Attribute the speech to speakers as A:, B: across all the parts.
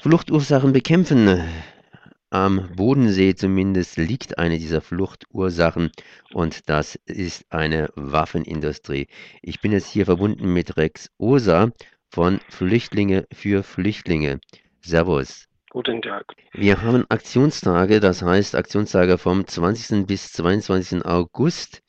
A: Fluchtursachen bekämpfen. Am Bodensee zumindest liegt eine dieser Fluchtursachen und das ist eine Waffenindustrie. Ich bin jetzt hier verbunden mit Rex Osa von Flüchtlinge für Flüchtlinge. Servus.
B: Guten Tag.
A: Wir haben Aktionstage, das heißt Aktionstage vom 20. bis 22. August.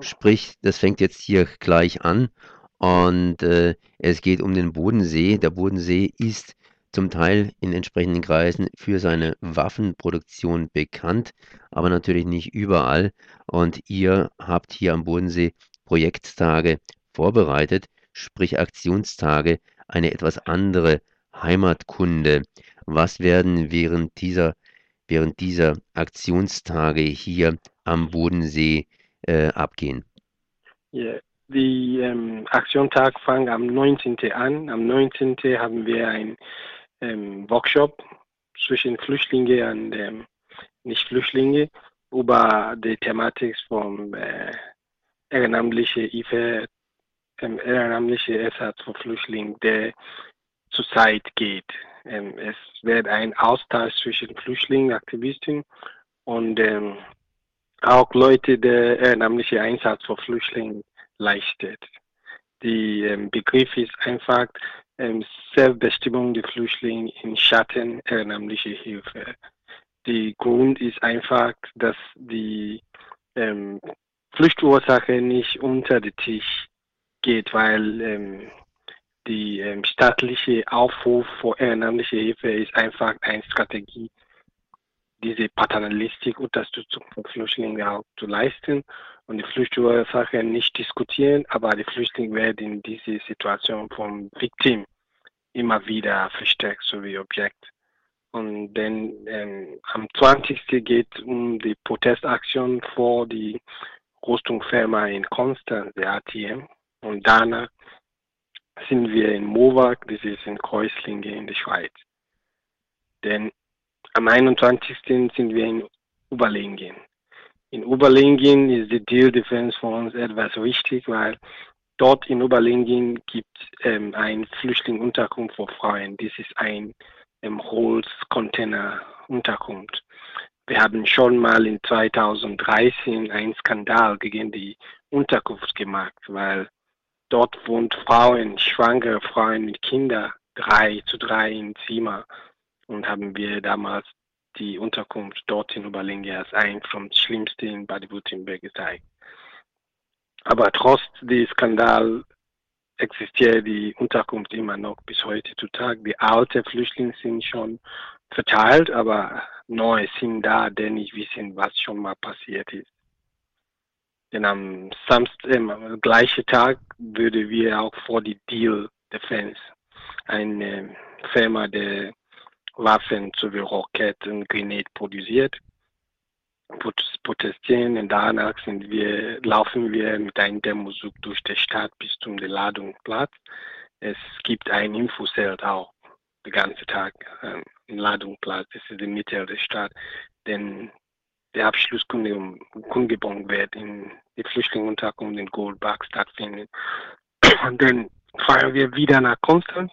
A: Sprich, das fängt jetzt hier gleich an und äh, es geht um den Bodensee. Der Bodensee ist zum Teil in entsprechenden Kreisen für seine Waffenproduktion bekannt, aber natürlich nicht überall. Und ihr habt hier am Bodensee Projekttage vorbereitet, sprich Aktionstage, eine etwas andere Heimatkunde. Was werden während dieser, während dieser Aktionstage hier am Bodensee äh, abgehen?
B: Yeah. Die ähm, Aktionstag fängt am 19. an. Am 19. haben wir ein ähm, Workshop zwischen Flüchtlinge und ähm, Nicht-Flüchtlinge über die Thematik von äh, ehrenamtliche Hilfe, ähm, ehrenamtliche Ersatz für Flüchtlinge, der zurzeit geht. Ähm, es wird ein Austausch zwischen Flüchtlingen, Aktivisten und ähm, auch Leute, der ehrenamtliche Einsatz für Flüchtlinge leistet. Der ähm, Begriff ist einfach Selbstbestimmung der Flüchtlinge in Schatten ehrenamtliche Hilfe. Der Grund ist einfach, dass die ähm, Fluchtursache nicht unter den Tisch geht, weil ähm, die ähm, staatliche Aufruf für ehrenamtliche Hilfe ist einfach eine Strategie, diese paternalistische Unterstützung von Flüchtlingen auch zu leisten und die Flüchtlingsursache nicht diskutieren, aber die Flüchtlinge werden in diese Situation vom Victim immer wieder verstärkt, so wie Objekt. Und dann ähm, am 20. geht es um die Protestaktion vor die Rüstungsfirma in Konstanz, der ATM. Und danach sind wir in Mowag, das ist in Kreuzlinge in der Schweiz. Denn am 21. sind wir in Oberlingen. In Oberlingen ist die Deal Defense für uns etwas wichtig, weil dort in Oberlingen gibt es ähm, ein Flüchtlingsunterkunft für Frauen. Das ist ein ähm, Holzcontainer-Unterkunft. Wir haben schon mal in 2013 einen Skandal gegen die Unterkunft gemacht, weil dort wohnt Frauen, schwangere Frauen mit Kindern, drei zu drei im Zimmer. Und haben wir damals die Unterkunft dort in Oberlinge als ein vom Schlimmsten in Baden-Württemberg gezeigt. Aber trotz des Skandals existiert die Unterkunft immer noch bis heute zu Tag. Die alten Flüchtlinge sind schon verteilt, aber neue sind da, die nicht wissen, was schon mal passiert ist. Denn am Samstag, äh, gleichen Tag würde wir auch vor die Deal Defense, eine Firma, der Waffen sowie Raketen, Grenade produziert, protestieren und danach wir, laufen wir mit einem Demozug durch die Stadt bis zum Ladungsplatz. Es gibt ein Infozelt auch den ganzen Tag ähm, im Ladungsplatz. Das ist in der Mitte der Stadt. Denn der Abschlusskundgebung wird in die Flüchtlingsunterkunft in Goldbach stattfinden. Und dann fahren wir wieder nach Konstanz,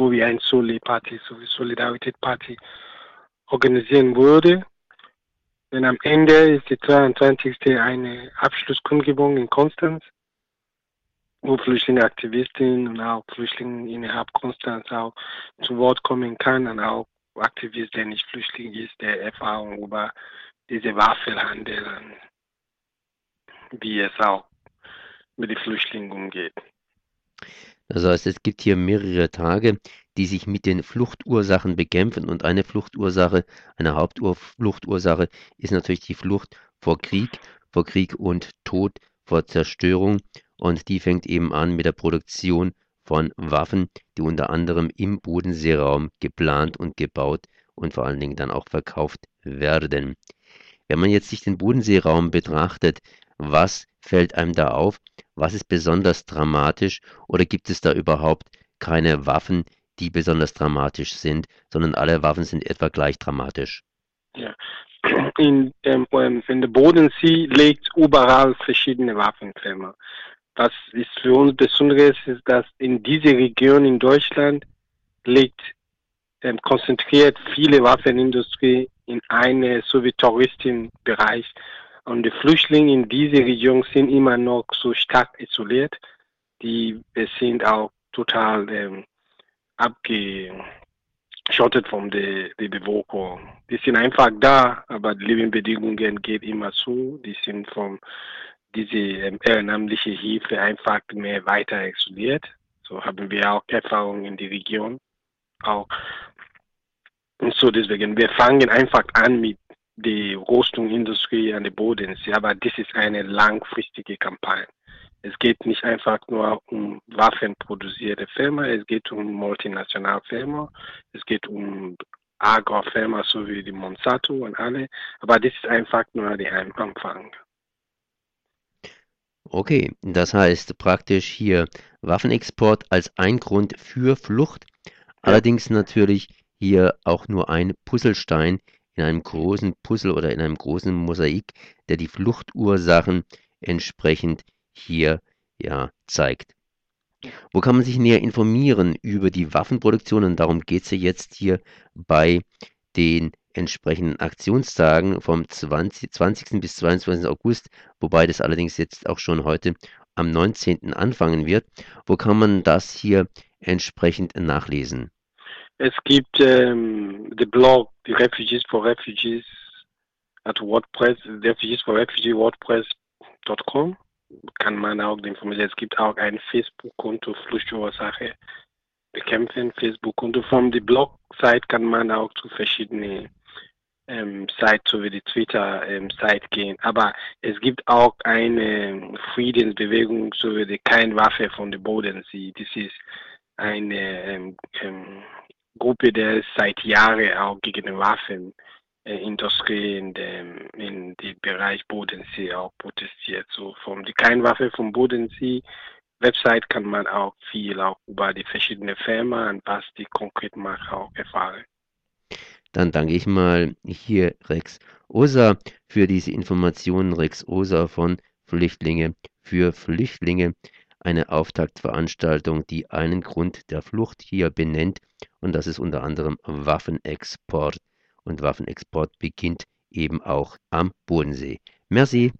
B: wo wir ein Soli-Party, so Solidarität-Party organisieren würde. Denn am Ende ist die 22. eine Abschlusskundgebung in Konstanz, wo Flüchtlinge Aktivistinnen und auch Flüchtlinge innerhalb Konstanz auch zu Wort kommen kann und auch Aktivist, der nicht Flüchtling ist, der Erfahrung über diese Waffenhandel und wie es auch mit den Flüchtlingen umgeht.
A: Das heißt, es gibt hier mehrere Tage, die sich mit den Fluchtursachen bekämpfen. Und eine Fluchtursache, eine Hauptfluchtursache ist natürlich die Flucht vor Krieg, vor Krieg und Tod, vor Zerstörung. Und die fängt eben an mit der Produktion von Waffen, die unter anderem im Bodenseeraum geplant und gebaut und vor allen Dingen dann auch verkauft werden. Wenn man jetzt sich den Bodenseeraum betrachtet, was fällt einem da auf? Was ist besonders dramatisch? Oder gibt es da überhaupt keine Waffen, die besonders dramatisch sind, sondern alle Waffen sind etwa gleich dramatisch?
B: Ja. In, ähm, in der Bodensee liegt überall verschiedene Waffenfirmen. Was ist für uns Besonderes, ist, dass in dieser Region in Deutschland liegt ähm, konzentriert viele Waffenindustrie in eine so wie Touristenbereich. Und die Flüchtlinge in dieser Region sind immer noch so stark isoliert. Die sind auch total ähm, abgeschottet von der, der Bevölkerung. Die sind einfach da, aber die Lebensbedingungen gehen immer zu. Die sind von diese ähm, ehrenamtliche Hilfe einfach mehr weiter isoliert. So haben wir auch Erfahrungen in der Region. Auch und so deswegen, wir fangen einfach an mit der Rüstungsindustrie an der Bodensee, aber das ist eine langfristige Kampagne. Es geht nicht einfach nur um waffenproduzierte Firmen, es geht um multinationale Firmen, es geht um Agrofirmen, so wie die Monsanto und alle, aber das ist einfach nur der Anfang.
A: Okay, das heißt praktisch hier Waffenexport als ein Grund für Flucht, allerdings natürlich hier auch nur ein Puzzlestein in einem großen Puzzle oder in einem großen Mosaik, der die Fluchtursachen entsprechend hier ja zeigt. Wo kann man sich näher informieren über die Waffenproduktion? Und darum geht es ja jetzt hier bei den entsprechenden Aktionstagen vom 20, 20. bis 22. August, wobei das allerdings jetzt auch schon heute am 19. anfangen wird. Wo kann man das hier entsprechend nachlesen?
B: Es gibt ähm, den Blog, die Refugees for Refugees at WordPress, Refugees for Refugees WordPress.com kann man auch informieren. Es gibt auch ein Facebook-Konto Fluchtursache bekämpfen, Facebook-Konto. Von der Blog-Seite kann man auch zu verschiedenen ähm, Seiten, so wie die Twitter-Seite ähm, gehen. Aber es gibt auch eine Friedensbewegung, so wie die Kein Waffe von der Bodensee. Das ist eine ähm, ähm, Gruppe, die seit Jahren auch gegen Waffen äh, Industrie in dem, in dem Bereich Bodensee auch protestiert. So von die Keinwaffe vom Bodensee Website kann man auch viel auch über die verschiedenen Firmen und was die konkret machen auch erfahren.
A: Dann danke ich mal hier Rex Osa für diese Informationen. Rex Osa von Flüchtlinge für Flüchtlinge. Eine Auftaktveranstaltung, die einen Grund der Flucht hier benennt. Und das ist unter anderem Waffenexport und Waffenexport beginnt eben auch am Bodensee. Merci.